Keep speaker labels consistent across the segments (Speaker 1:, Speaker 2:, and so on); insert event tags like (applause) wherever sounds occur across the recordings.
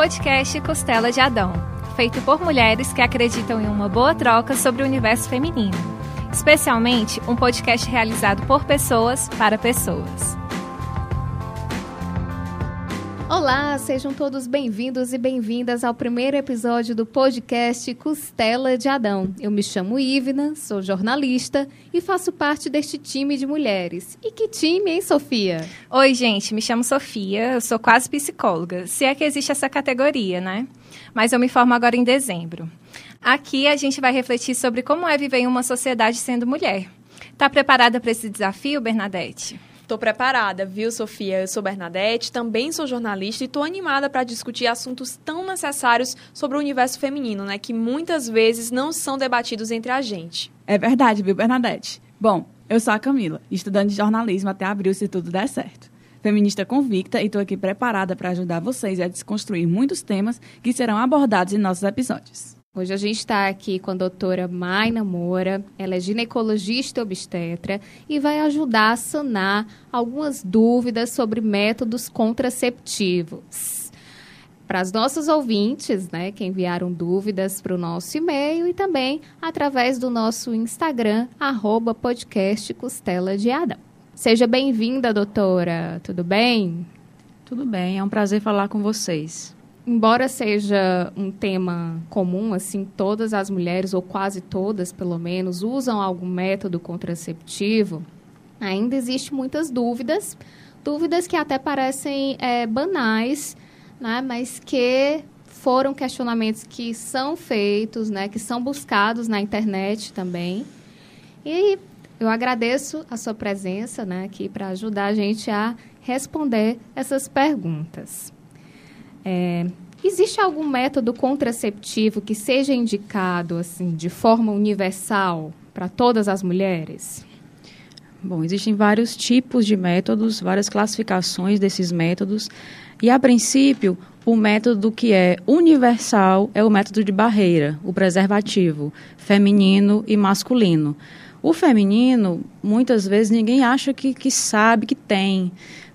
Speaker 1: podcast Costela de Adão, feito por mulheres que acreditam em uma boa troca sobre o universo feminino. Especialmente um podcast realizado por pessoas para pessoas. Olá, sejam todos bem-vindos e bem-vindas ao primeiro episódio do podcast Costela de Adão. Eu me chamo Ivna, sou jornalista e faço parte deste time de mulheres. E que time, hein, Sofia?
Speaker 2: Oi, gente, me chamo Sofia, eu sou quase psicóloga, se é que existe essa categoria, né? Mas eu me formo agora em dezembro. Aqui a gente vai refletir sobre como é viver em uma sociedade sendo mulher. Tá preparada para esse desafio, Bernadette?
Speaker 3: Estou preparada, viu, Sofia? Eu sou Bernadette, também sou jornalista e estou animada para discutir assuntos tão necessários sobre o universo feminino, né? Que muitas vezes não são debatidos entre a gente.
Speaker 4: É verdade, viu, Bernadette? Bom, eu sou a Camila, estudante de jornalismo até abril, se tudo der certo. Feminista convicta e estou aqui preparada para ajudar vocês a desconstruir muitos temas que serão abordados em nossos episódios.
Speaker 1: Hoje a gente está aqui com a doutora Maina Moura, ela é ginecologista obstetra e vai ajudar a sanar algumas dúvidas sobre métodos contraceptivos. Para os nossos ouvintes, né, que enviaram dúvidas para o nosso e-mail e também através do nosso Instagram, arroba podcast Costela de Adão. Seja bem-vinda, doutora. Tudo bem?
Speaker 5: Tudo bem, é um prazer falar com vocês
Speaker 1: embora seja um tema comum, assim, todas as mulheres, ou quase todas, pelo menos, usam algum método contraceptivo, ainda existe muitas dúvidas, dúvidas que até parecem é, banais, né, mas que foram questionamentos que são feitos, né, que são buscados na internet também. E eu agradeço a sua presença né, aqui para ajudar a gente a responder essas perguntas. É, existe algum método contraceptivo que seja indicado assim de forma universal para todas as mulheres?
Speaker 5: Bom, existem vários tipos de métodos, várias classificações desses métodos. E, a princípio, o método que é universal é o método de barreira, o preservativo, feminino e masculino. O feminino, muitas vezes, ninguém acha que, que sabe que tem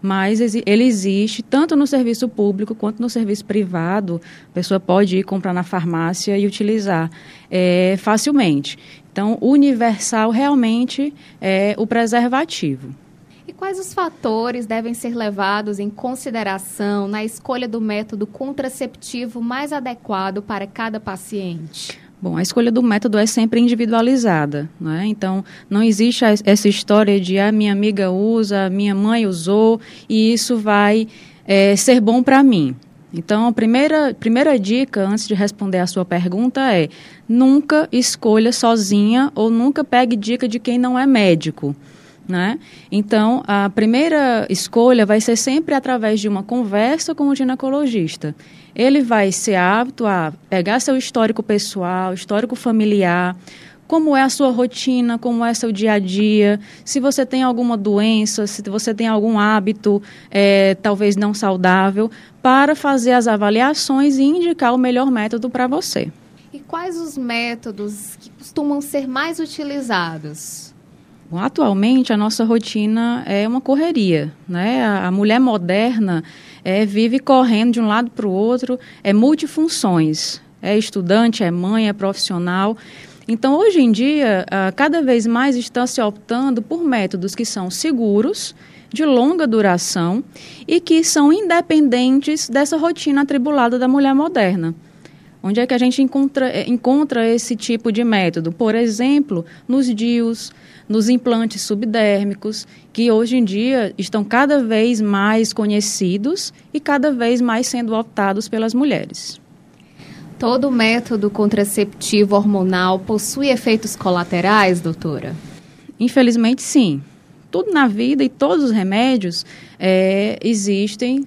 Speaker 5: mas ele existe tanto no serviço público quanto no serviço privado. A pessoa pode ir comprar na farmácia e utilizar é, facilmente. Então, universal realmente é o preservativo.
Speaker 1: E quais os fatores devem ser levados em consideração na escolha do método contraceptivo mais adequado para cada paciente?
Speaker 5: Bom, a escolha do método é sempre individualizada, né? Então, não existe essa história de a ah, minha amiga usa, minha mãe usou e isso vai é, ser bom para mim. Então, a primeira, primeira dica, antes de responder a sua pergunta, é nunca escolha sozinha ou nunca pegue dica de quem não é médico. Né? Então, a primeira escolha vai ser sempre através de uma conversa com o ginecologista. Ele vai ser apto a pegar seu histórico pessoal, histórico familiar, como é a sua rotina, como é seu dia a dia, se você tem alguma doença, se você tem algum hábito é, talvez não saudável, para fazer as avaliações e indicar o melhor método para você.
Speaker 1: E quais os métodos que costumam ser mais utilizados?
Speaker 5: Bom, atualmente a nossa rotina é uma correria, né? A, a mulher moderna é, vive correndo de um lado para o outro, é multifunções, é estudante, é mãe, é profissional. Então, hoje em dia, cada vez mais está se optando por métodos que são seguros, de longa duração e que são independentes dessa rotina atribulada da mulher moderna. Onde é que a gente encontra, é, encontra esse tipo de método? Por exemplo, nos DIUs, nos implantes subdérmicos, que hoje em dia estão cada vez mais conhecidos e cada vez mais sendo optados pelas mulheres.
Speaker 1: Todo método contraceptivo hormonal possui efeitos colaterais, doutora?
Speaker 5: Infelizmente, sim. Tudo na vida e todos os remédios é, existem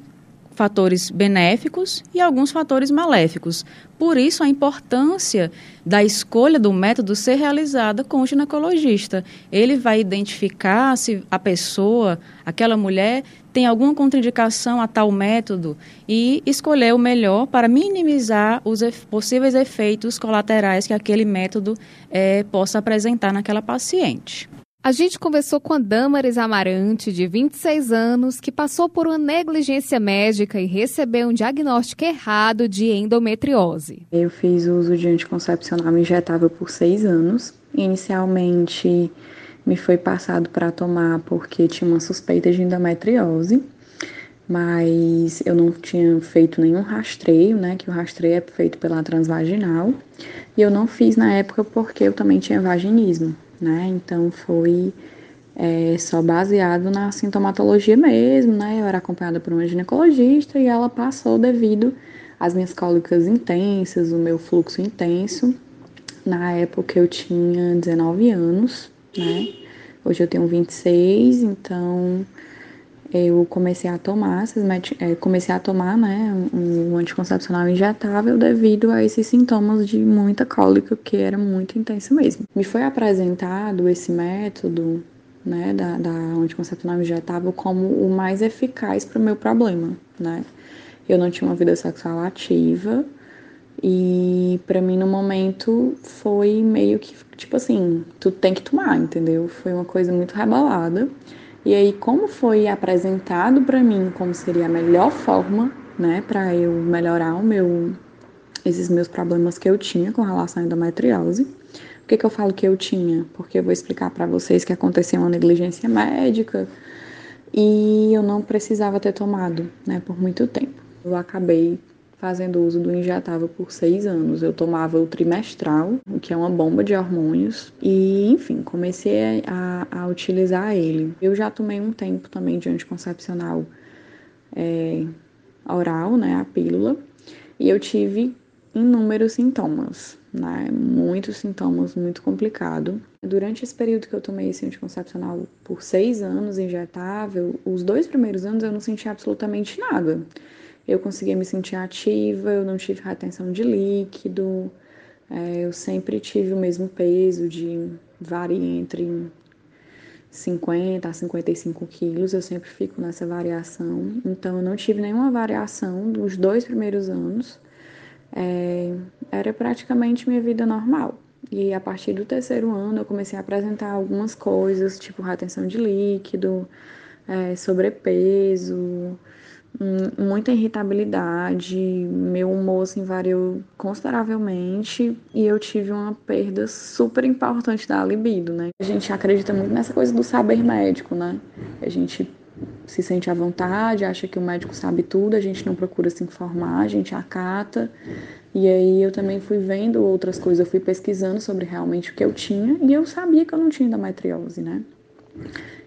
Speaker 5: fatores benéficos e alguns fatores maléficos. Por isso, a importância da escolha do método ser realizada com o ginecologista. Ele vai identificar se a pessoa, aquela mulher, tem alguma contraindicação a tal método e escolher o melhor para minimizar os possíveis efeitos colaterais que aquele método é, possa apresentar naquela paciente.
Speaker 1: A gente conversou com a Damares Amarante, de 26 anos, que passou por uma negligência médica e recebeu um diagnóstico errado de endometriose.
Speaker 6: Eu fiz uso de anticoncepcional injetável por seis anos. Inicialmente me foi passado para tomar porque tinha uma suspeita de endometriose, mas eu não tinha feito nenhum rastreio, né? Que o rastreio é feito pela transvaginal. E eu não fiz na época porque eu também tinha vaginismo, né? Então foi é, só baseado na sintomatologia mesmo, né? Eu era acompanhada por uma ginecologista e ela passou devido às minhas cólicas intensas, o meu fluxo intenso. Na época eu tinha 19 anos, né? Hoje eu tenho 26, então eu comecei a tomar, é, comecei a tomar, né, um anticoncepcional injetável devido a esses sintomas de muita cólica, que era muito intenso mesmo. Me foi apresentado esse método, né, da, da anticoncepcional injetável como o mais eficaz para o meu problema, né. Eu não tinha uma vida sexual ativa e para mim no momento foi meio que tipo assim, tu tem que tomar, entendeu? Foi uma coisa muito rebalada. E aí, como foi apresentado para mim como seria a melhor forma, né, para eu melhorar o meu, esses meus problemas que eu tinha com relação à endometriose. Por que, que eu falo que eu tinha? Porque eu vou explicar para vocês que aconteceu uma negligência médica e eu não precisava ter tomado, né, por muito tempo. Eu acabei fazendo uso do injetável por seis anos. Eu tomava o trimestral, que é uma bomba de hormônios, e enfim, comecei a, a utilizar ele. Eu já tomei um tempo também de anticoncepcional é, oral, né, a pílula, e eu tive inúmeros sintomas, né, muitos sintomas, muito complicado. Durante esse período que eu tomei esse anticoncepcional por seis anos injetável, os dois primeiros anos eu não senti absolutamente nada eu conseguia me sentir ativa, eu não tive retenção de líquido, é, eu sempre tive o mesmo peso de varia entre 50 a 55 quilos, eu sempre fico nessa variação, então eu não tive nenhuma variação dos dois primeiros anos, é, era praticamente minha vida normal. E a partir do terceiro ano eu comecei a apresentar algumas coisas, tipo retenção de líquido, é, sobrepeso, muita irritabilidade, meu humor assim, variou consideravelmente e eu tive uma perda super importante da libido, né? A gente acredita muito nessa coisa do saber médico, né? A gente se sente à vontade, acha que o médico sabe tudo, a gente não procura se informar, a gente acata. E aí eu também fui vendo outras coisas, eu fui pesquisando sobre realmente o que eu tinha e eu sabia que eu não tinha endometriose, né?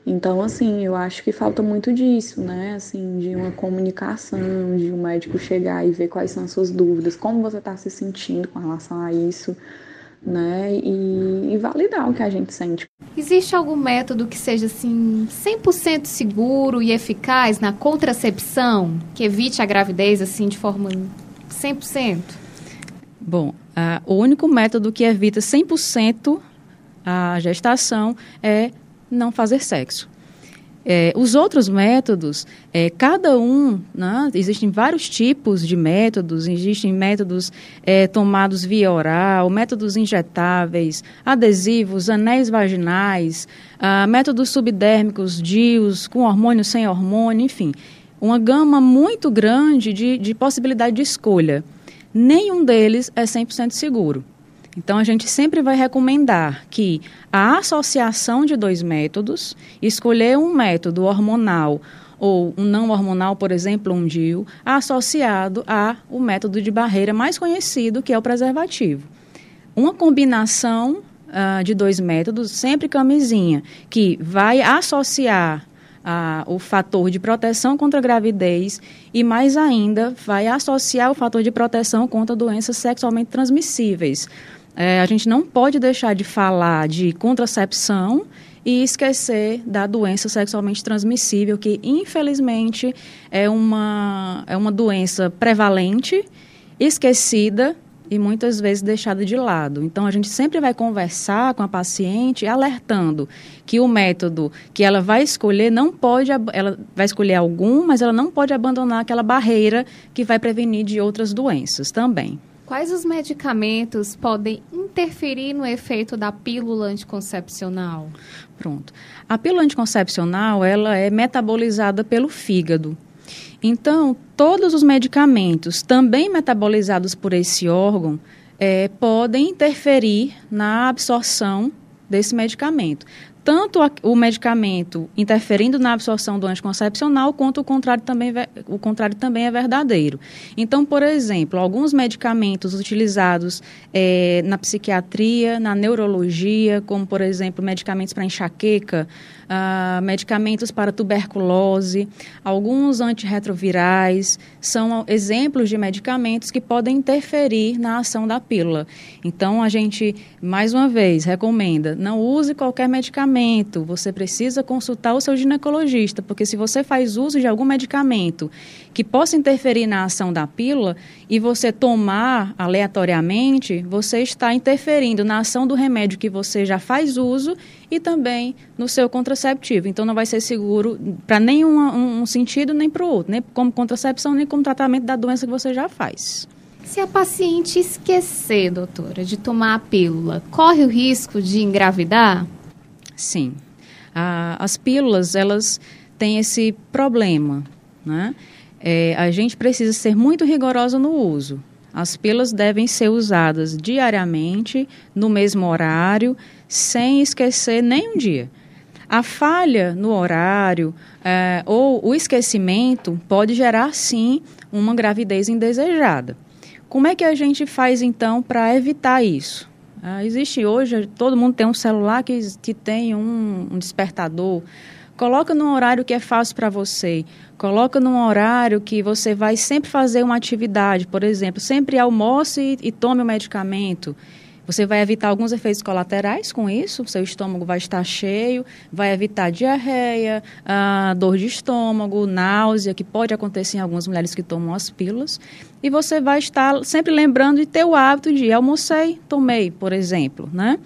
Speaker 6: Então, assim, eu acho que falta muito disso, né? Assim, de uma comunicação, de um médico chegar e ver quais são as suas dúvidas, como você está se sentindo com relação a isso, né? E, e, validar o que a gente sente.
Speaker 1: Existe algum método que seja, assim, 100% seguro e eficaz na contracepção, que evite a gravidez, assim, de forma 100%?
Speaker 5: Bom, uh, o único método que evita 100% a gestação é não fazer sexo. É, os outros métodos, é, cada um, né, existem vários tipos de métodos, existem métodos é, tomados via oral, métodos injetáveis, adesivos, anéis vaginais, ah, métodos subdérmicos, DIUs, com hormônio, sem hormônio, enfim, uma gama muito grande de, de possibilidade de escolha. Nenhum deles é 100% seguro. Então, a gente sempre vai recomendar que a associação de dois métodos, escolher um método hormonal ou um não hormonal, por exemplo, um DIU, associado ao método de barreira mais conhecido, que é o preservativo. Uma combinação uh, de dois métodos, sempre camisinha, que vai associar ah, o fator de proteção contra a gravidez e, mais ainda, vai associar o fator de proteção contra doenças sexualmente transmissíveis. É, a gente não pode deixar de falar de contracepção e esquecer da doença sexualmente transmissível, que infelizmente é uma, é uma doença prevalente, esquecida e muitas vezes deixada de lado. Então a gente sempre vai conversar com a paciente alertando que o método que ela vai escolher não pode ela vai escolher algum, mas ela não pode abandonar aquela barreira que vai prevenir de outras doenças também.
Speaker 1: Quais os medicamentos podem interferir no efeito da pílula anticoncepcional?
Speaker 5: Pronto. A pílula anticoncepcional, ela é metabolizada pelo fígado. Então, todos os medicamentos também metabolizados por esse órgão é, podem interferir na absorção desse medicamento tanto o medicamento interferindo na absorção do anticoncepcional, quanto o contrário também, o contrário também é verdadeiro. Então, por exemplo, alguns medicamentos utilizados é, na psiquiatria, na neurologia, como, por exemplo, medicamentos para enxaqueca, uh, medicamentos para tuberculose, alguns antirretrovirais, são exemplos de medicamentos que podem interferir na ação da pílula. Então, a gente, mais uma vez, recomenda, não use qualquer medicamento, você precisa consultar o seu ginecologista, porque se você faz uso de algum medicamento que possa interferir na ação da pílula e você tomar aleatoriamente, você está interferindo na ação do remédio que você já faz uso e também no seu contraceptivo. Então, não vai ser seguro para nenhum um, sentido nem para o outro, nem como contracepção, nem como tratamento da doença que você já faz.
Speaker 1: Se a paciente esquecer, doutora, de tomar a pílula, corre o risco de engravidar?
Speaker 5: Sim. Ah, as pílulas, elas têm esse problema, né? É, a gente precisa ser muito rigoroso no uso. As pílulas devem ser usadas diariamente, no mesmo horário, sem esquecer nem um dia. A falha no horário é, ou o esquecimento pode gerar, sim, uma gravidez indesejada. Como é que a gente faz, então, para evitar isso? Ah, existe hoje, todo mundo tem um celular que, que tem um, um despertador. Coloca num horário que é fácil para você. Coloca num horário que você vai sempre fazer uma atividade, por exemplo, sempre almoce e, e tome o medicamento. Você vai evitar alguns efeitos colaterais com isso, seu estômago vai estar cheio, vai evitar diarreia, ah, dor de estômago, náusea, que pode acontecer em algumas mulheres que tomam as pílulas. E você vai estar sempre lembrando de ter o hábito de almocei, tomei, por exemplo, né?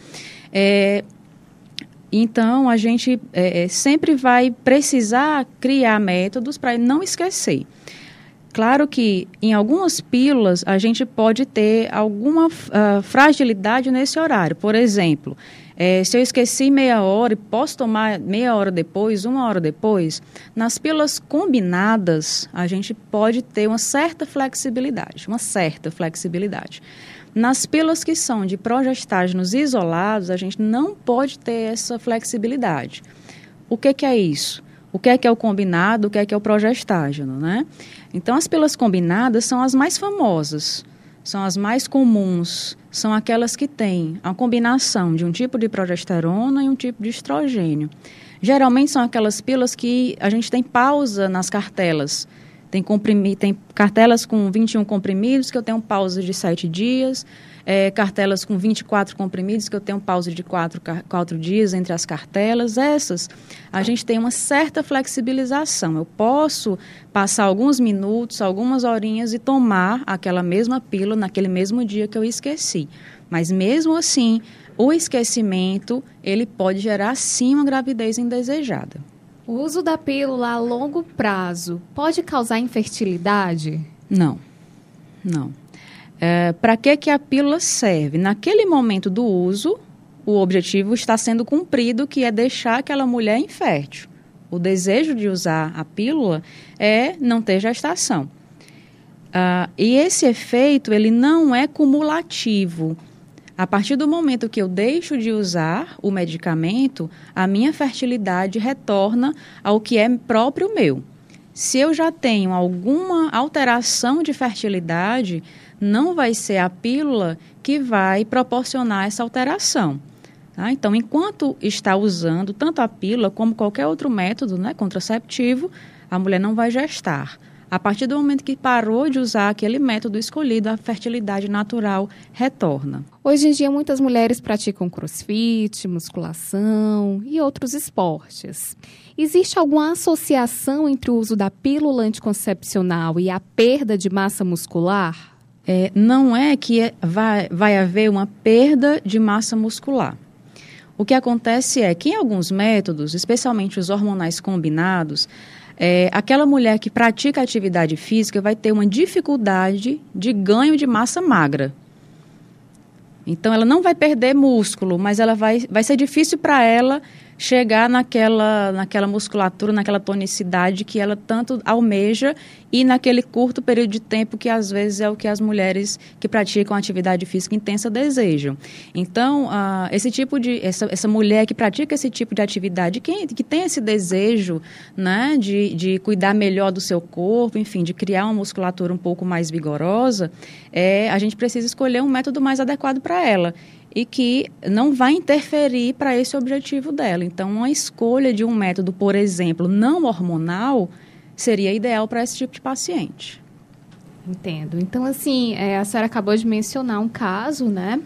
Speaker 5: É, então, a gente é, é, sempre vai precisar criar métodos para não esquecer. Claro que em algumas pílulas a gente pode ter alguma uh, fragilidade nesse horário. Por exemplo, é, se eu esqueci meia hora e posso tomar meia hora depois, uma hora depois, nas pílulas combinadas a gente pode ter uma certa flexibilidade, uma certa flexibilidade. Nas pílulas que são de progestágenos isolados, a gente não pode ter essa flexibilidade. O que, que é isso? O que é que é o combinado, o que é que é o progestágeno, né? Então, as pílulas combinadas são as mais famosas, são as mais comuns, são aquelas que têm a combinação de um tipo de progesterona e um tipo de estrogênio. Geralmente são aquelas pílulas que a gente tem pausa nas cartelas, tem, comprimi, tem cartelas com 21 comprimidos que eu tenho pausa de 7 dias, é, cartelas com 24 comprimidos que eu tenho pausa de 4, 4 dias entre as cartelas. Essas, a gente tem uma certa flexibilização. Eu posso passar alguns minutos, algumas horinhas e tomar aquela mesma pílula naquele mesmo dia que eu esqueci. Mas mesmo assim, o esquecimento, ele pode gerar sim uma gravidez indesejada.
Speaker 1: O uso da pílula a longo prazo pode causar infertilidade?
Speaker 5: Não, não. É, Para que, que a pílula serve? Naquele momento do uso, o objetivo está sendo cumprido, que é deixar aquela mulher infértil. O desejo de usar a pílula é não ter gestação. Uh, e esse efeito ele não é cumulativo. A partir do momento que eu deixo de usar o medicamento, a minha fertilidade retorna ao que é próprio meu. Se eu já tenho alguma alteração de fertilidade, não vai ser a pílula que vai proporcionar essa alteração. Tá? Então, enquanto está usando tanto a pílula como qualquer outro método né, contraceptivo, a mulher não vai gestar. A partir do momento que parou de usar aquele método escolhido, a fertilidade natural retorna.
Speaker 1: Hoje em dia, muitas mulheres praticam crossfit, musculação e outros esportes. Existe alguma associação entre o uso da pílula anticoncepcional e a perda de massa muscular?
Speaker 5: É, não é que é, vai, vai haver uma perda de massa muscular. O que acontece é que em alguns métodos, especialmente os hormonais combinados, é, aquela mulher que pratica atividade física vai ter uma dificuldade de ganho de massa magra. Então, ela não vai perder músculo, mas ela vai, vai ser difícil para ela chegar naquela, naquela musculatura, naquela tonicidade que ela tanto almeja e naquele curto período de tempo que às vezes é o que as mulheres que praticam atividade física intensa desejam. Então, uh, esse tipo de essa, essa mulher que pratica esse tipo de atividade, que, que tem esse desejo, né, de, de cuidar melhor do seu corpo, enfim, de criar uma musculatura um pouco mais vigorosa, é, a gente precisa escolher um método mais adequado para ela e que não vai interferir para esse objetivo dela. Então, uma escolha de um método, por exemplo, não hormonal, seria ideal para esse tipo de paciente.
Speaker 1: Entendo. Então, assim, é, a senhora acabou de mencionar um caso, né?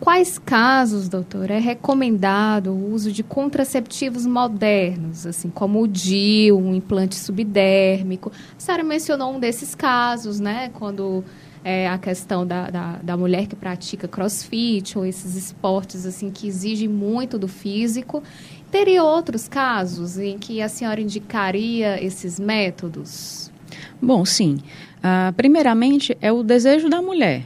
Speaker 1: Quais casos, doutor, é recomendado o uso de contraceptivos modernos, assim, como o DIU, um implante subdérmico? A senhora mencionou um desses casos, né? Quando é, a questão da, da, da, mulher que pratica crossfit ou esses esportes assim que exigem muito do físico. Teria outros casos em que a senhora indicaria esses métodos?
Speaker 5: Bom, sim. Uh, primeiramente, é o desejo da mulher.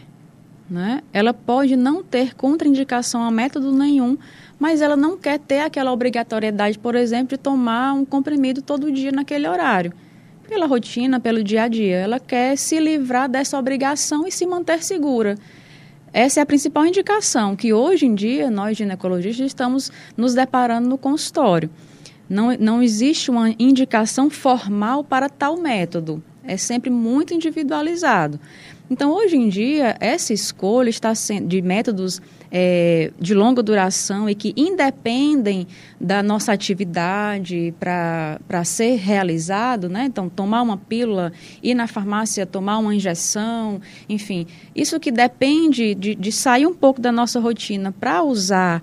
Speaker 5: Né? Ela pode não ter contraindicação a método nenhum, mas ela não quer ter aquela obrigatoriedade, por exemplo, de tomar um comprimido todo dia naquele horário pela rotina, pelo dia a dia. Ela quer se livrar dessa obrigação e se manter segura. Essa é a principal indicação que hoje em dia nós ginecologistas estamos nos deparando no consultório. Não, não existe uma indicação formal para tal método. É sempre muito individualizado. Então, hoje em dia, essa escolha está sendo de métodos é, de longa duração e que independem da nossa atividade para ser realizado, né? Então, tomar uma pílula, ir na farmácia tomar uma injeção, enfim, isso que depende de, de sair um pouco da nossa rotina para usar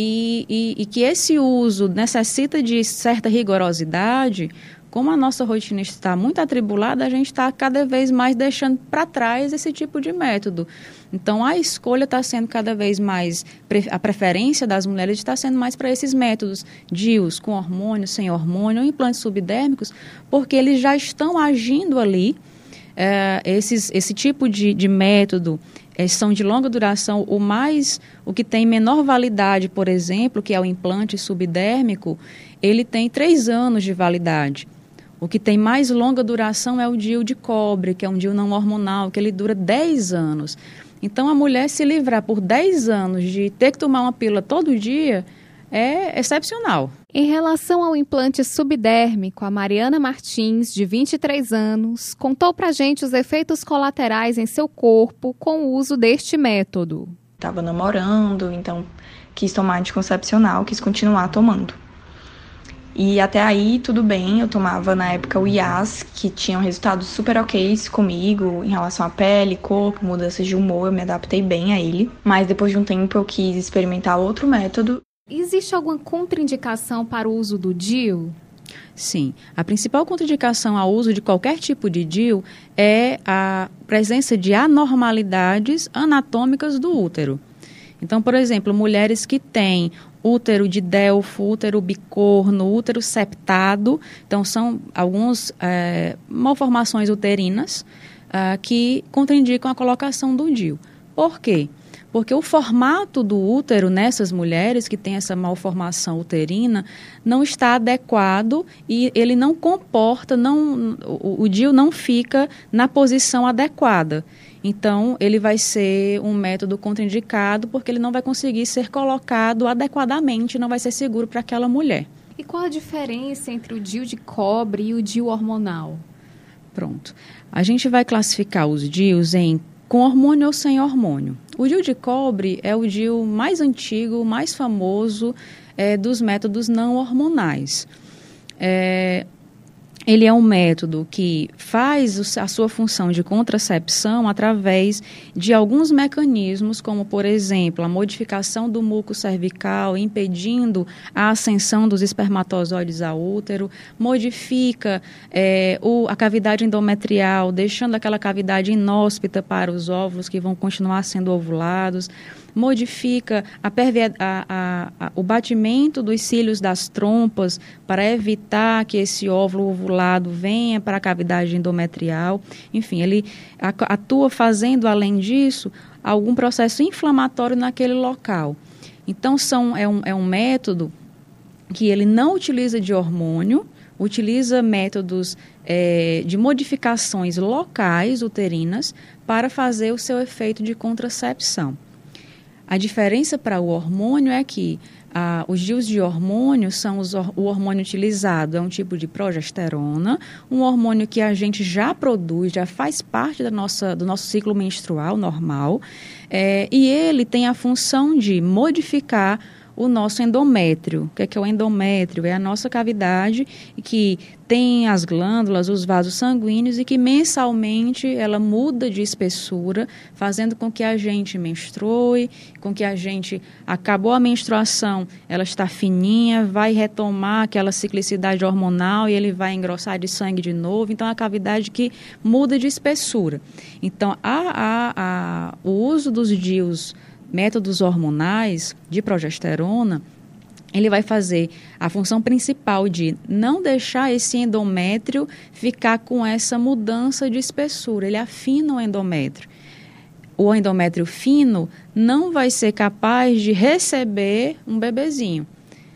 Speaker 5: e, e, e que esse uso necessita de certa rigorosidade, como a nossa rotina está muito atribulada, a gente está cada vez mais deixando para trás esse tipo de método. Então, a escolha está sendo cada vez mais, a preferência das mulheres está sendo mais para esses métodos, DIUs, com hormônio, sem hormônio, implantes subdérmicos, porque eles já estão agindo ali. É, esses, esse tipo de, de método é, são de longa duração. O mais, o que tem menor validade, por exemplo, que é o implante subdérmico, ele tem três anos de validade. O que tem mais longa duração é o DIU de cobre, que é um DIU não hormonal, que ele dura 10 anos. Então, a mulher se livrar por 10 anos de ter que tomar uma pílula todo dia é excepcional.
Speaker 1: Em relação ao implante subdérmico, a Mariana Martins, de 23 anos, contou pra gente os efeitos colaterais em seu corpo com o uso deste método.
Speaker 7: Estava namorando, então quis tomar anticoncepcional, quis continuar tomando. E até aí tudo bem, eu tomava na época o IAS, que tinham resultados super ok comigo em relação à pele, corpo, mudanças de humor, eu me adaptei bem a ele. Mas depois de um tempo eu quis experimentar outro método.
Speaker 1: Existe alguma contraindicação para o uso do DIU?
Speaker 5: Sim. A principal contraindicação ao uso de qualquer tipo de DIU é a presença de anormalidades anatômicas do útero. Então, por exemplo, mulheres que têm útero de Delfo, útero bicorno, útero septado. Então, são algumas é, malformações uterinas uh, que contraindicam a colocação do DIU. Por quê? Porque o formato do útero nessas mulheres que têm essa malformação uterina não está adequado e ele não comporta, não, o, o DIU não fica na posição adequada. Então, ele vai ser um método contraindicado porque ele não vai conseguir ser colocado adequadamente, não vai ser seguro para aquela mulher.
Speaker 1: E qual a diferença entre o DIU de cobre e o DIU hormonal?
Speaker 5: Pronto. A gente vai classificar os DIUs em com hormônio ou sem hormônio. O DIU de cobre é o DIU mais antigo, mais famoso é, dos métodos não hormonais. É, ele é um método que faz a sua função de contracepção através de alguns mecanismos, como, por exemplo, a modificação do muco cervical, impedindo a ascensão dos espermatozoides ao útero, modifica é, o, a cavidade endometrial, deixando aquela cavidade inóspita para os óvulos que vão continuar sendo ovulados modifica a, a, a, o batimento dos cílios das trompas para evitar que esse óvulo ovulado venha para a cavidade endometrial. Enfim, ele atua fazendo, além disso, algum processo inflamatório naquele local. Então, são, é, um, é um método que ele não utiliza de hormônio, utiliza métodos é, de modificações locais uterinas para fazer o seu efeito de contracepção. A diferença para o hormônio é que ah, os dias de hormônio são os, o hormônio utilizado, é um tipo de progesterona, um hormônio que a gente já produz, já faz parte da nossa, do nosso ciclo menstrual normal, é, e ele tem a função de modificar o nosso endométrio. O que é, que é o endométrio? É a nossa cavidade que tem as glândulas, os vasos sanguíneos e que mensalmente ela muda de espessura, fazendo com que a gente menstrue, com que a gente acabou a menstruação, ela está fininha, vai retomar aquela ciclicidade hormonal e ele vai engrossar de sangue de novo. Então, é a cavidade que muda de espessura. Então, a, a, a, o uso dos DIUs métodos hormonais de progesterona, ele vai fazer a função principal de não deixar esse endométrio ficar com essa mudança de espessura. Ele afina o endométrio. O endométrio fino não vai ser capaz de receber um bebezinho.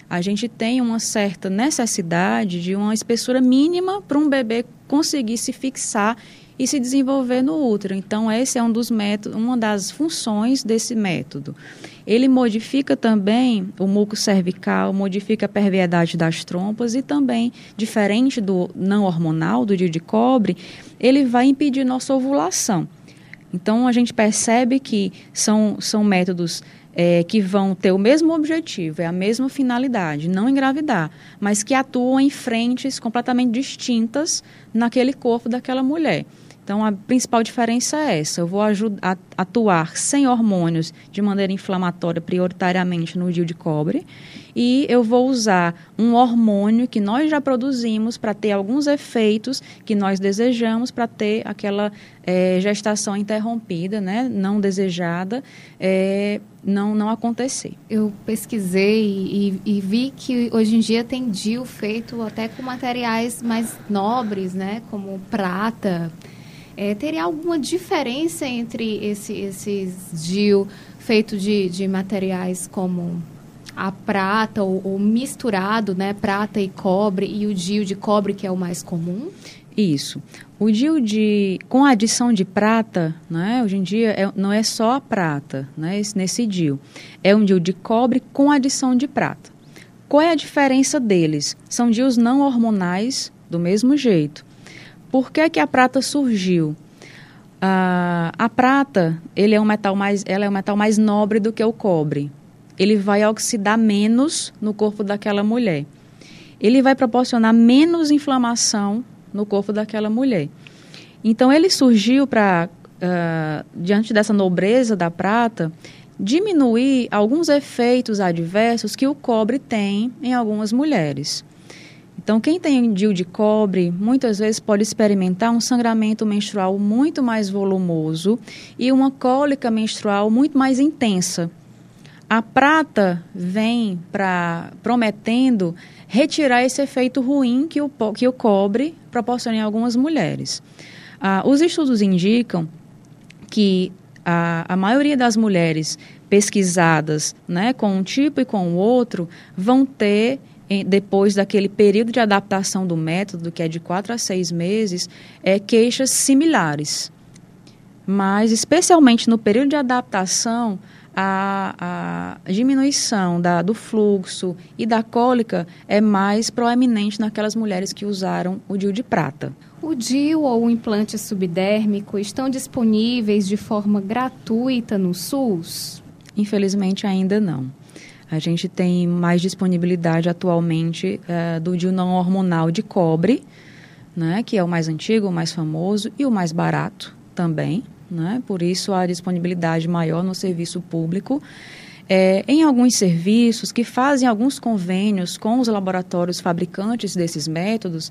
Speaker 5: A gente tem uma certa necessidade de uma espessura mínima para um bebê conseguir se fixar e se desenvolver no útero. Então, esse é um dos métodos, uma das funções desse método. Ele modifica também o muco cervical, modifica a perviedade das trompas e também, diferente do não hormonal, do dia de cobre, ele vai impedir nossa ovulação. Então, a gente percebe que são, são métodos é, que vão ter o mesmo objetivo, é a mesma finalidade, não engravidar, mas que atuam em frentes completamente distintas naquele corpo daquela mulher. Então, a principal diferença é essa. Eu vou atuar sem hormônios de maneira inflamatória, prioritariamente no DIU de cobre, e eu vou usar um hormônio que nós já produzimos para ter alguns efeitos que nós desejamos para ter aquela é, gestação interrompida, né, não desejada, é, não, não acontecer.
Speaker 1: Eu pesquisei e, e, vi que hoje em dia tem DIU feito até com materiais mais nobres, né, como prata, é, teria alguma diferença entre esse, esses DIU feito de, de materiais como a prata ou, ou, misturado, né, prata e cobre e o DIU de cobre que é o mais comum?
Speaker 5: Isso. O DIU de com adição de prata, né, hoje em dia é, não é só a prata, né, nesse DIU. É um DIU de cobre com adição de prata. Qual é a diferença deles? São DIUs não hormonais do mesmo jeito. Por que, que a prata surgiu? Ah, a prata, ele é um metal mais, ela é um metal mais nobre do que o cobre. Ele vai oxidar menos no corpo daquela mulher. Ele vai proporcionar menos inflamação no corpo daquela mulher. Então ele surgiu para, uh, ah, diante dessa nobreza da prata, diminuir alguns efeitos adversos que o cobre tem em algumas mulheres. Então, quem tem DIU de cobre, muitas vezes pode experimentar um sangramento menstrual muito mais volumoso e uma cólica menstrual muito mais intensa. A prata vem para prometendo retirar esse efeito ruim que o, que o cobre proporciona em algumas mulheres. Ah, os estudos indicam que a, a maioria das mulheres pesquisadas né, com um tipo e com o outro vão ter depois daquele período de adaptação do método, que é de quatro a seis meses, é, queixas similares. Mas, especialmente no período de adaptação, a, a diminuição da, do fluxo e da cólica é mais proeminente naquelas mulheres que usaram o DIU de prata.
Speaker 1: O DIU ou o implante subdérmico estão disponíveis de forma gratuita no SUS?
Speaker 5: Infelizmente, ainda não. A gente tem mais disponibilidade atualmente uh, do DIU não hormonal de cobre, né, que é o mais antigo, o mais famoso e o mais barato também. Né? Por isso, a disponibilidade maior no serviço público. É, em alguns serviços que fazem alguns convênios com os laboratórios fabricantes desses métodos,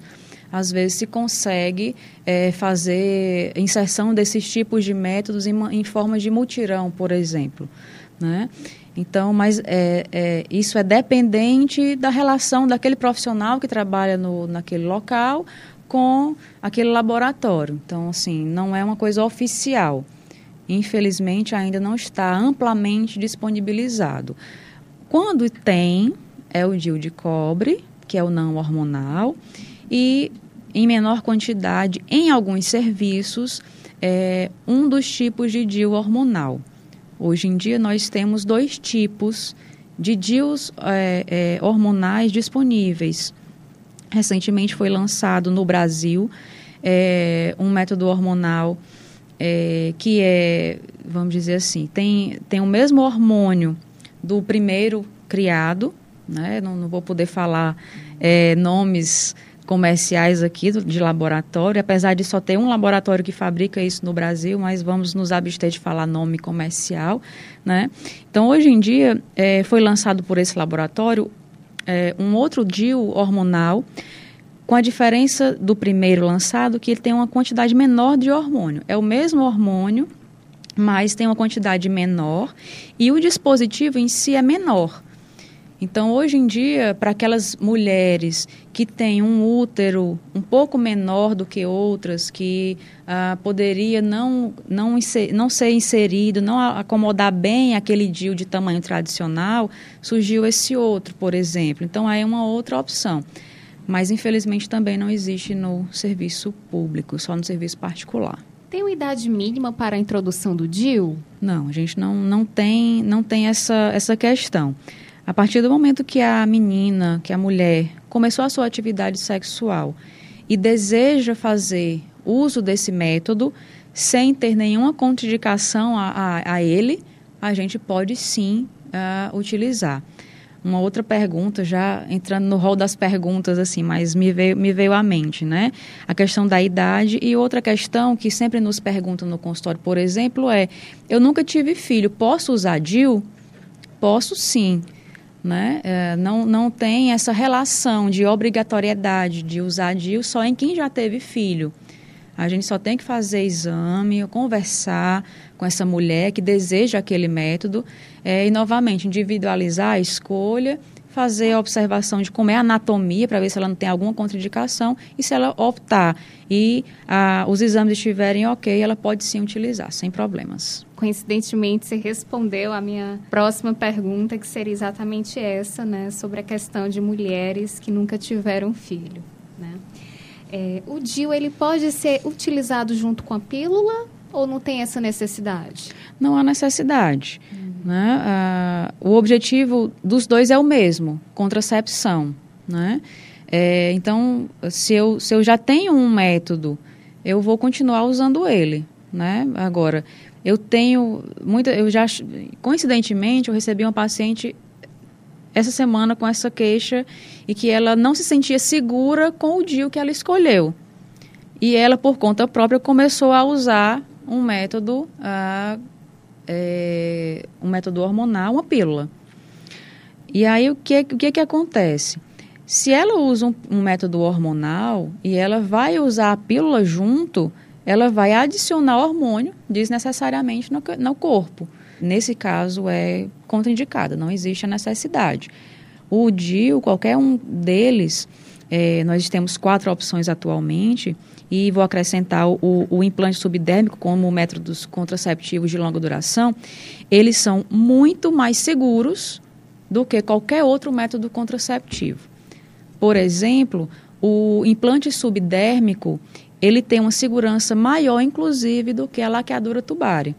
Speaker 5: às vezes se consegue é, fazer inserção desses tipos de métodos em, em forma de mutirão, por exemplo né? Então, mas é, é, isso é dependente da relação daquele profissional que trabalha no, naquele local com aquele laboratório. Então, assim, não é uma coisa oficial. Infelizmente, ainda não está amplamente disponibilizado. Quando tem, é o DIU de cobre, que é o não hormonal, e em menor quantidade, em alguns serviços, é um dos tipos de DIU hormonal. Hoje em dia, nós temos dois tipos de DIUs é, é, hormonais disponíveis. Recentemente foi lançado no Brasil é, um método hormonal é, que é, vamos dizer assim, tem, tem o mesmo hormônio do primeiro criado, né? não, não vou poder falar é, nomes comerciais aqui de laboratório, apesar de só ter um laboratório que fabrica isso no Brasil, mas vamos nos abster de falar nome comercial, né? Então, hoje em dia, é, foi lançado por esse laboratório é, um outro DIU hormonal, com a diferença do primeiro lançado, que ele tem uma quantidade menor de hormônio. É o mesmo hormônio, mas tem uma quantidade menor, e o dispositivo em si é menor. Então, hoje em dia, para aquelas mulheres que têm um útero um pouco menor do que outras, que ah, poderia não, não, inser, não ser inserido, não acomodar bem aquele DIU de tamanho tradicional, surgiu esse outro, por exemplo. Então, aí é uma outra opção. Mas, infelizmente, também não existe no serviço público, só no serviço particular.
Speaker 1: Tem uma idade mínima para a introdução do DIU?
Speaker 5: Não, a gente não, não tem, não tem essa, essa questão. A partir do momento que a menina, que a mulher, começou a sua atividade sexual e deseja fazer uso desse método sem ter nenhuma contraindicação a, a, a ele, a gente pode sim uh, utilizar. Uma outra pergunta, já entrando no rol das perguntas, assim, mas me veio, me veio à mente, né? A questão da idade e outra questão que sempre nos perguntam no consultório, por exemplo, é: eu nunca tive filho, posso usar DIU? Posso sim né? É, não, não tem essa relação de obrigatoriedade de usar DIU só em quem já teve filho. A gente só tem que fazer exame, conversar com essa mulher que deseja aquele método é, e, novamente, individualizar a escolha fazer a observação de como é a anatomia para ver se ela não tem alguma contraindicação e se ela optar e ah, os exames estiverem ok, ela pode sim utilizar, sem problemas.
Speaker 1: Coincidentemente, você respondeu a minha próxima pergunta, que seria exatamente essa, né, sobre a questão de mulheres que nunca tiveram filho, né? É, o DIU, ele pode ser utilizado junto com a pílula ou não tem essa necessidade?
Speaker 5: Não há necessidade. Né? Ah, o objetivo dos dois é o mesmo, contracepção. Né? É, então, se eu, se eu já tenho um método, eu vou continuar usando ele. Né? Agora, eu tenho muita, eu já coincidentemente eu recebi uma paciente essa semana com essa queixa e que ela não se sentia segura com o DIU que ela escolheu. E ela, por conta própria, começou a usar um método ah, é, um método hormonal, uma pílula. E aí o que, o que, que acontece? Se ela usa um, um método hormonal e ela vai usar a pílula junto, ela vai adicionar hormônio desnecessariamente no, no corpo. Nesse caso é contraindicada, não existe a necessidade. O DIU, qualquer um deles, é, nós temos quatro opções atualmente, e vou acrescentar o, o implante subdérmico como métodos contraceptivos de longa duração, eles são muito mais seguros do que qualquer outro método contraceptivo. Por exemplo, o implante subdérmico, ele tem uma segurança maior, inclusive, do que a laqueadura tubária.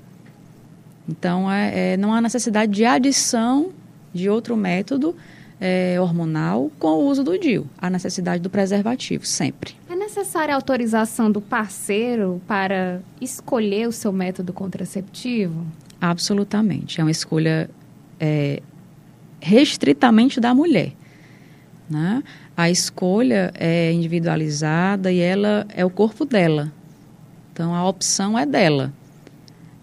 Speaker 5: Então, é, é, não há necessidade de adição de outro método é, hormonal com o uso do DIU. Há necessidade do preservativo, sempre.
Speaker 1: É necessária a autorização do parceiro para escolher o seu método contraceptivo?
Speaker 5: Absolutamente. É uma escolha é, restritamente da mulher. Né? A escolha é individualizada e ela é o corpo dela. Então, a opção é dela.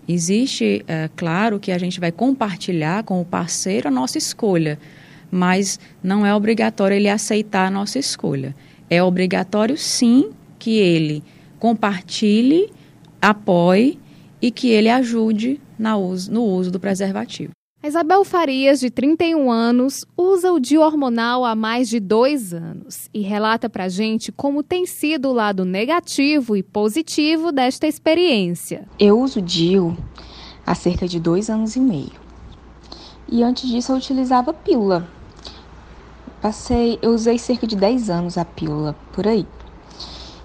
Speaker 5: Existe, é, claro, que a gente vai compartilhar com o parceiro a nossa escolha mas não é obrigatório ele aceitar a nossa escolha. É obrigatório, sim, que ele compartilhe, apoie e que ele ajude uso, no uso do preservativo.
Speaker 1: A Isabel Farias, de 31 anos, usa o DIU hormonal há mais de dois anos e relata pra gente como tem sido o lado negativo e positivo desta experiência.
Speaker 8: Eu uso DIU há cerca de dois anos e meio. E antes disso eu utilizava pílula. Passei, eu usei cerca de 10 anos a pílula, por aí.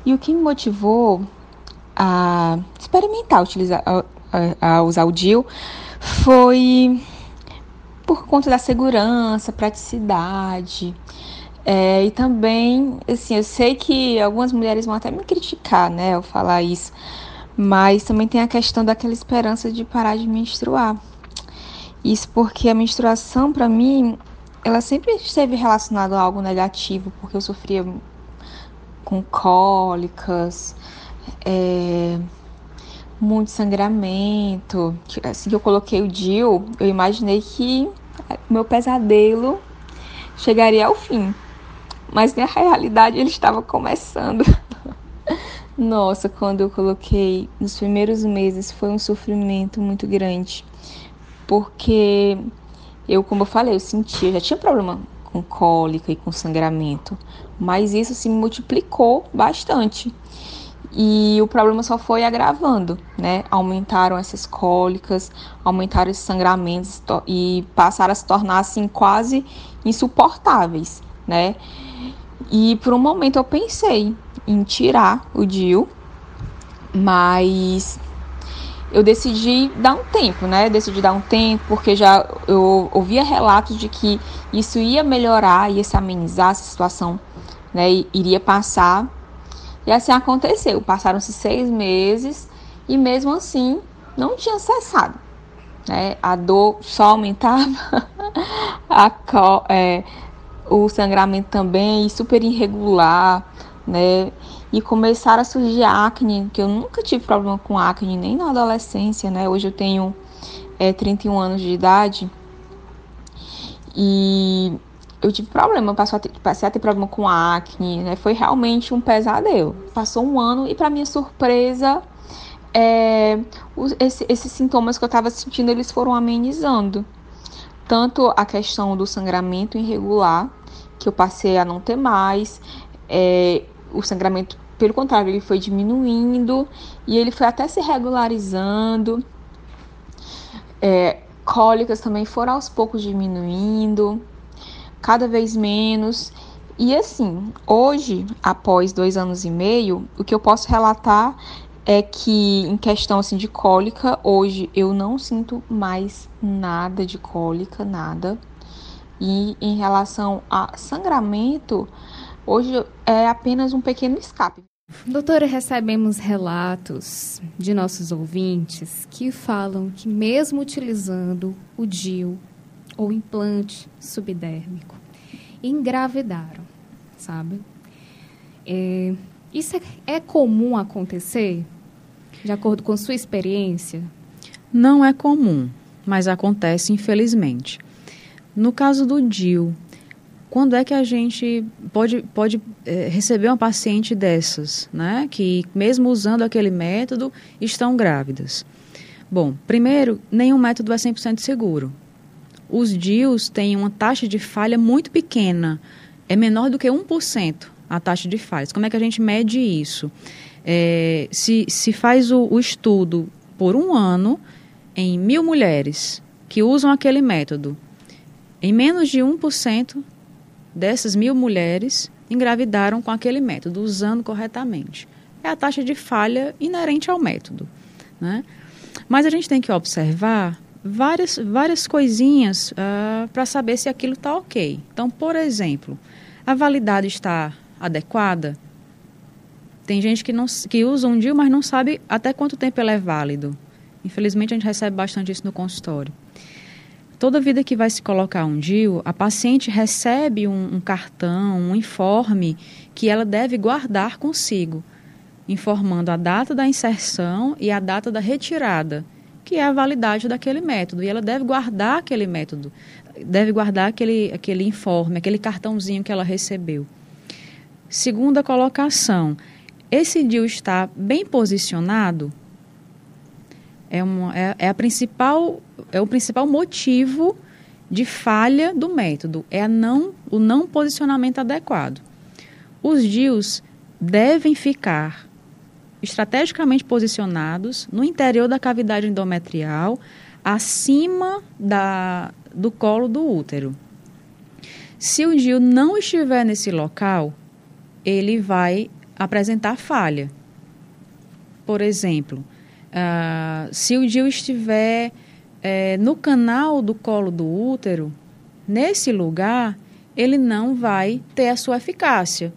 Speaker 8: E o que me motivou a experimentar utilizar, a, a usar o DIU foi por conta da segurança, praticidade. É, e também, assim, eu sei que algumas mulheres vão até me criticar, né, eu falar isso, mas também tem a questão daquela esperança de parar de menstruar. Isso porque a menstruação, para mim, ela sempre esteve relacionada a algo negativo, porque eu sofria com cólicas, é, muito sangramento. Assim que eu coloquei o DIL, eu imaginei que meu pesadelo chegaria ao fim. Mas na realidade ele estava começando. (laughs) Nossa, quando eu coloquei nos primeiros meses foi um sofrimento muito grande. Porque eu, como eu falei, eu sentia, já tinha problema com cólica e com sangramento, mas isso se multiplicou bastante. E o problema só foi agravando, né? Aumentaram essas cólicas, aumentaram esses sangramentos e passaram a se tornar assim quase insuportáveis, né? E por um momento eu pensei em tirar o DIU, mas eu decidi dar um tempo, né? Decidi dar um tempo porque já eu ouvia relatos de que isso ia melhorar, ia se amenizar a situação, né? Iria passar e assim aconteceu. Passaram-se seis meses e mesmo assim não tinha cessado. Né? A dor só aumentava, (laughs) a, é, o sangramento também super irregular, né? E começaram a surgir acne, que eu nunca tive problema com acne, nem na adolescência, né? Hoje eu tenho é, 31 anos de idade. E eu tive problema, passei a, ter, passei a ter problema com acne, né? Foi realmente um pesadelo. Passou um ano e, para minha surpresa, é, os, esse, esses sintomas que eu estava sentindo, eles foram amenizando. Tanto a questão do sangramento irregular, que eu passei a não ter mais, é, o sangramento, pelo contrário, ele foi diminuindo e ele foi até se regularizando. É, cólicas também foram aos poucos diminuindo cada vez menos. E assim, hoje, após dois anos e meio, o que eu posso relatar é que em questão assim de cólica, hoje eu não sinto mais nada de cólica, nada. E em relação a sangramento, hoje é apenas um pequeno escape.
Speaker 1: Doutora, recebemos relatos de nossos ouvintes que falam que mesmo utilizando o DIU ou implante subdérmico, engravidaram, sabe? É, isso é, é comum acontecer, de acordo com sua experiência?
Speaker 5: Não é comum, mas acontece infelizmente. No caso do DIL, quando é que a gente pode, pode é, receber uma paciente dessas, né? Que mesmo usando aquele método, estão grávidas? Bom, primeiro, nenhum método é 100% seguro os DIUs têm uma taxa de falha muito pequena, é menor do que 1% a taxa de falhas. Como é que a gente mede isso? É, se, se faz o, o estudo por um ano em mil mulheres que usam aquele método, em menos de 1% dessas mil mulheres engravidaram com aquele método, usando corretamente. É a taxa de falha inerente ao método. Né? Mas a gente tem que observar várias, várias coisinhas uh, ah, para saber se aquilo está ok. Então, por exemplo, a validade está adequada? Tem gente que, não, que usa um DIU, mas não sabe até quanto tempo ele é válido. Infelizmente, a gente recebe bastante isso no consultório. Toda vida que vai se colocar um DIU, a paciente recebe um, um cartão, um informe que ela deve guardar consigo, informando a data da inserção e a data da retirada que é a validade daquele método. E ela deve guardar aquele método, deve guardar aquele, aquele informe, aquele cartãozinho que ela recebeu. Segunda colocação, esse DIU está bem posicionado? é, uma, é, é, a principal, é o principal motivo de falha do método, é não, o não posicionamento adequado. Os DIUs devem ficar estrategicamente posicionados no interior da cavidade endometrial, acima da, do colo do útero. Se o DIU não estiver nesse local, ele vai apresentar falha. Por exemplo, uh, se o DIU estiver é, no canal do colo do útero, nesse lugar, ele não vai ter a sua eficácia.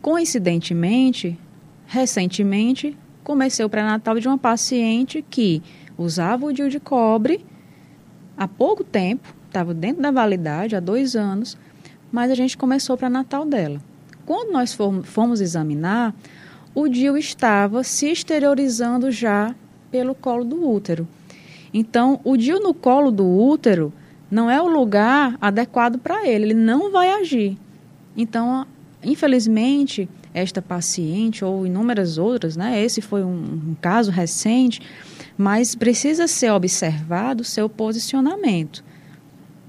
Speaker 5: Coincidentemente, recentemente, comecei o pré-natal de uma paciente que usava o DIU de cobre há pouco tempo, estava dentro da validade, há dois anos, mas a gente começou o pré-natal dela. Quando nós fomos examinar, o DIU estava se exteriorizando já pelo colo do útero. Então, o DIU no colo do útero não é o lugar adequado para ele, ele não vai agir. Então, infelizmente, esta paciente ou inúmeras outras, né? Esse foi um, um caso recente, mas precisa ser observado seu posicionamento.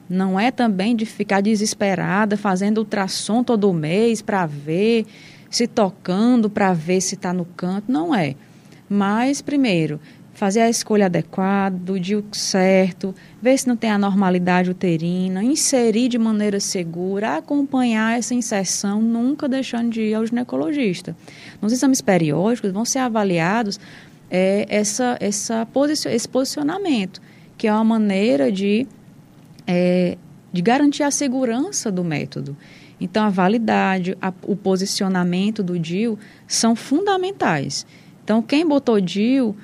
Speaker 5: Não é também de ficar desesperada fazendo ultrassom todo mês para ver, se tocando para ver se está no canto. Não é. Mas, primeiro, fazer a escolha adequada, do dia certo, ver se não tem anormalidade uterina, inserir de maneira segura, acompanhar essa inserção, nunca deixando de ir ao ginecologista. Nos exames periódicos vão ser avaliados é, essa, essa posici esse posicionamento, que é uma maneira de, é, de garantir a segurança do método. Então, a validade, a, o posicionamento do DIU são fundamentais. Então, quem botou DIU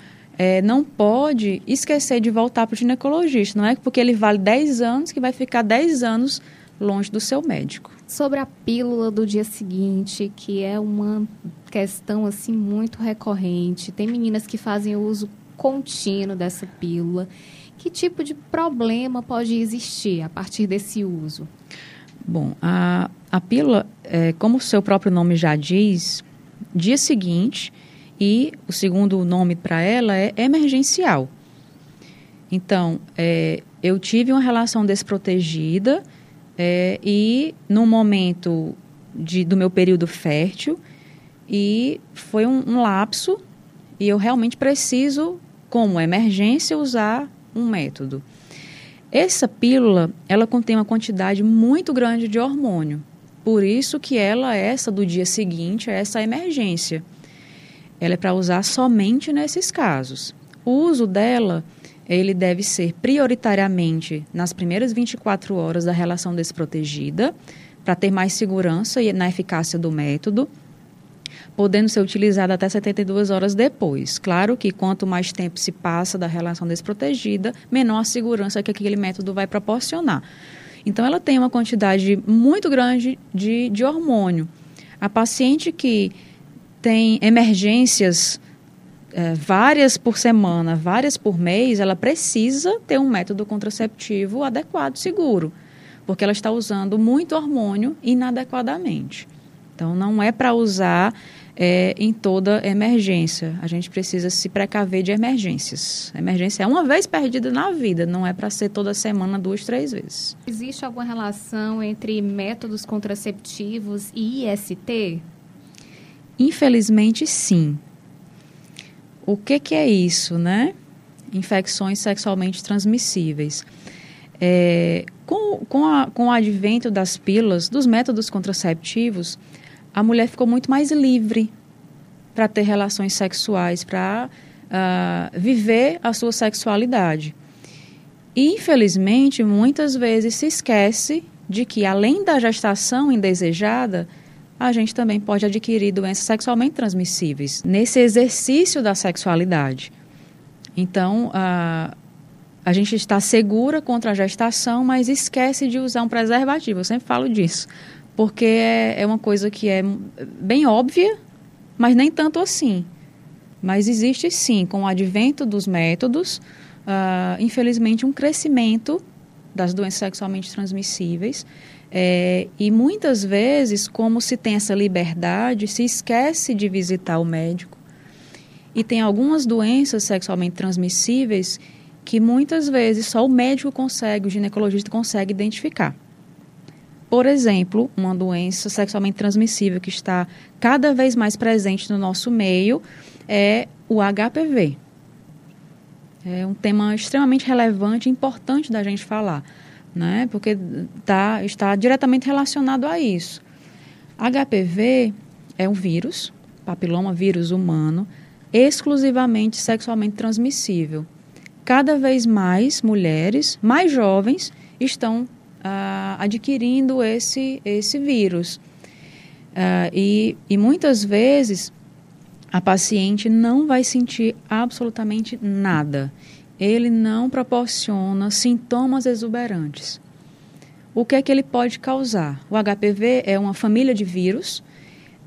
Speaker 5: é, não pode esquecer de voltar para o ginecologista. Não é porque ele vale 10 anos que vai ficar 10 anos longe do seu médico.
Speaker 1: Sobre a pílula do dia seguinte, que é uma questão assim muito recorrente. Tem meninas que fazem uso contínuo dessa pílula. Que tipo de problema pode existir a partir desse uso?
Speaker 5: Bom, a, a pílula, é, como o seu próprio nome já diz, dia seguinte e o segundo nome para ela é emergencial. Então, é, eu tive uma relação desprotegida é, e no momento de, do meu período fértil e foi um, um lapso e eu realmente preciso, como emergência, usar um método. Essa pílula, ela contém uma quantidade muito grande de hormônio. Por isso que ela, essa do dia seguinte, é essa emergência ela é para usar somente nesses casos. O uso dela, ele deve ser prioritariamente nas primeiras 24 horas da relação desprotegida, para ter mais segurança e na eficácia do método, podendo ser utilizada até 72 horas depois. Claro que quanto mais tempo se passa da relação desprotegida, menor a segurança que aquele método vai proporcionar. Então, ela tem uma quantidade muito grande de, de hormônio. A paciente que tem emergências é, várias por semana, várias por mês, ela precisa ter um método contraceptivo adequado, seguro, porque ela está usando muito hormônio inadequadamente. Então, não é para usar é, em toda emergência. A gente precisa se precaver de emergências. Emergência é uma vez perdida na vida, não é para ser toda semana, duas, três vezes.
Speaker 1: Existe alguma relação entre métodos contraceptivos e IST?
Speaker 5: Infelizmente, sim. O que, que é isso, né? Infecções sexualmente transmissíveis. É, com, com, a, com o advento das pílulas, dos métodos contraceptivos, a mulher ficou muito mais livre para ter relações sexuais, para uh, viver a sua sexualidade. E, infelizmente, muitas vezes se esquece de que, além da gestação indesejada, a gente também pode adquirir doenças sexualmente transmissíveis nesse exercício da sexualidade. Então, a, a gente está segura contra a gestação, mas esquece de usar um preservativo. Eu sempre falo disso, porque é, é uma coisa que é bem óbvia, mas nem tanto assim. Mas existe sim, com o advento dos métodos, uh, infelizmente, um crescimento das doenças sexualmente transmissíveis é, e muitas vezes, como se tem essa liberdade, se esquece de visitar o médico E tem algumas doenças sexualmente transmissíveis que muitas vezes só o médico consegue, o ginecologista consegue identificar. Por exemplo, uma doença sexualmente transmissível que está cada vez mais presente no nosso meio é o HPV. É um tema extremamente relevante e importante da gente falar, né? porque tá, está diretamente relacionado a isso. HPV é um vírus, papiloma vírus humano, exclusivamente sexualmente transmissível. Cada vez mais mulheres, mais jovens, estão ah, adquirindo esse, esse vírus. Ah, e, e muitas vezes a paciente não vai sentir absolutamente nada. Ele não proporciona sintomas exuberantes. O que é que ele pode causar? O HPV é uma família de vírus,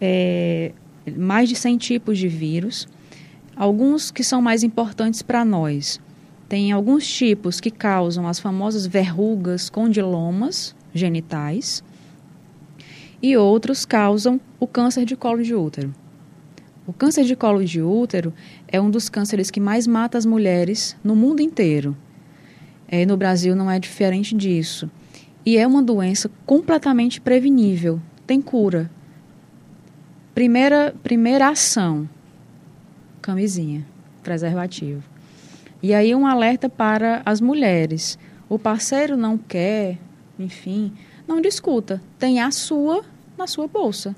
Speaker 5: é, mais de 100 tipos de vírus. Alguns que são mais importantes para nós. Tem alguns tipos que causam as famosas verrugas condilomas genitais e outros causam o câncer de colo de útero. O câncer de colo de útero é um dos cânceres que mais mata as mulheres no mundo inteiro. É, no Brasil não é diferente disso. E é uma doença completamente prevenível, tem cura. Primeira, primeira ação: camisinha, preservativo. E aí um alerta para as mulheres. O parceiro não quer, enfim, não discuta. Tem a sua na sua bolsa.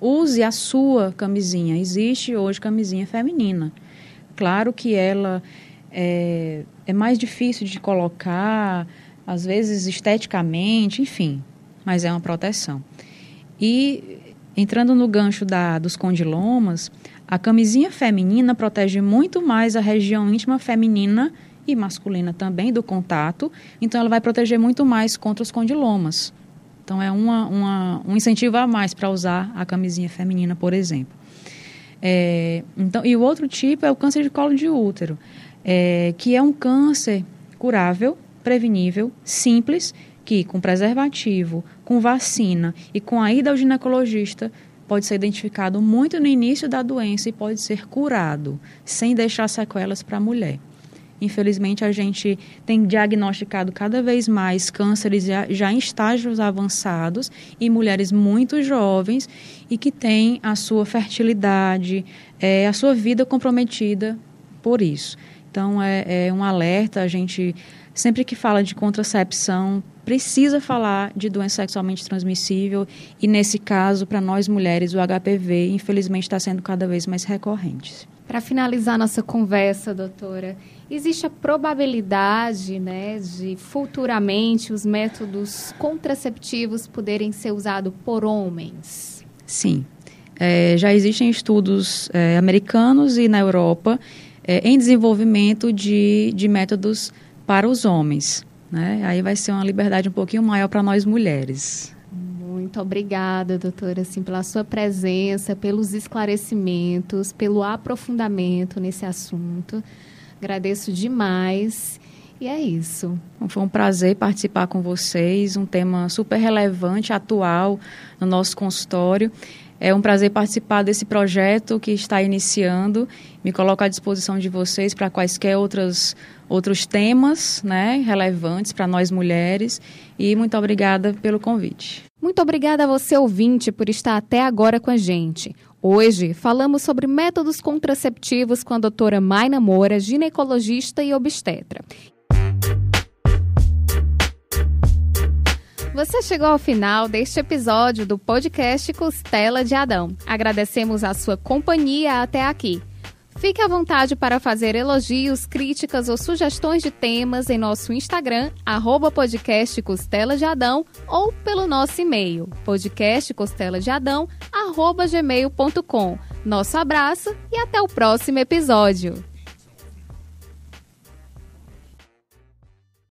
Speaker 5: Use a sua camisinha. Existe hoje camisinha feminina. Claro que ela é, é mais difícil de colocar, às vezes esteticamente, enfim, mas é uma proteção. E entrando no gancho da, dos condilomas, a camisinha feminina protege muito mais a região íntima feminina e masculina também do contato, então ela vai proteger muito mais contra os condilomas. Então é uma, uma, um incentivo a mais para usar a camisinha feminina, por exemplo. É, então, e o outro tipo é o câncer de colo de útero, é, que é um câncer curável, prevenível, simples, que com preservativo, com vacina e com a ida ao ginecologista pode ser identificado muito no início da doença e pode ser curado, sem deixar sequelas para a mulher. Infelizmente, a gente tem diagnosticado cada vez mais cânceres já, já em estágios avançados em mulheres muito jovens e que têm a sua fertilidade, é, a sua vida comprometida por isso. Então, é, é um alerta, a gente sempre que fala de contracepção, precisa falar de doença sexualmente transmissível e, nesse caso, para nós mulheres, o HPV, infelizmente, está sendo cada vez mais recorrente.
Speaker 1: Para finalizar nossa conversa, doutora, existe a probabilidade né, de futuramente os métodos contraceptivos poderem ser usados por homens?
Speaker 5: Sim. É, já existem estudos é, americanos e na Europa é, em desenvolvimento de, de métodos para os homens. Né? Aí vai ser uma liberdade um pouquinho maior para nós mulheres.
Speaker 1: Muito obrigada, doutora, assim, pela sua presença, pelos esclarecimentos, pelo aprofundamento nesse assunto. Agradeço demais. E é isso.
Speaker 5: Foi um prazer participar com vocês, um tema super relevante, atual no nosso consultório. É um prazer participar desse projeto que está iniciando. Me coloco à disposição de vocês para quaisquer outras, outros temas né, relevantes para nós mulheres. E muito obrigada pelo convite.
Speaker 1: Muito obrigada a você, ouvinte, por estar até agora com a gente. Hoje falamos sobre métodos contraceptivos com a doutora Maina Moura, ginecologista e obstetra. Você chegou ao final deste episódio do podcast Costela de Adão. Agradecemos a sua companhia até aqui. Fique à vontade para fazer elogios, críticas ou sugestões de temas em nosso Instagram, arroba podcast Costela de Adão, ou pelo nosso e-mail, podcastcosteladeadão. Nosso abraço e até o próximo episódio.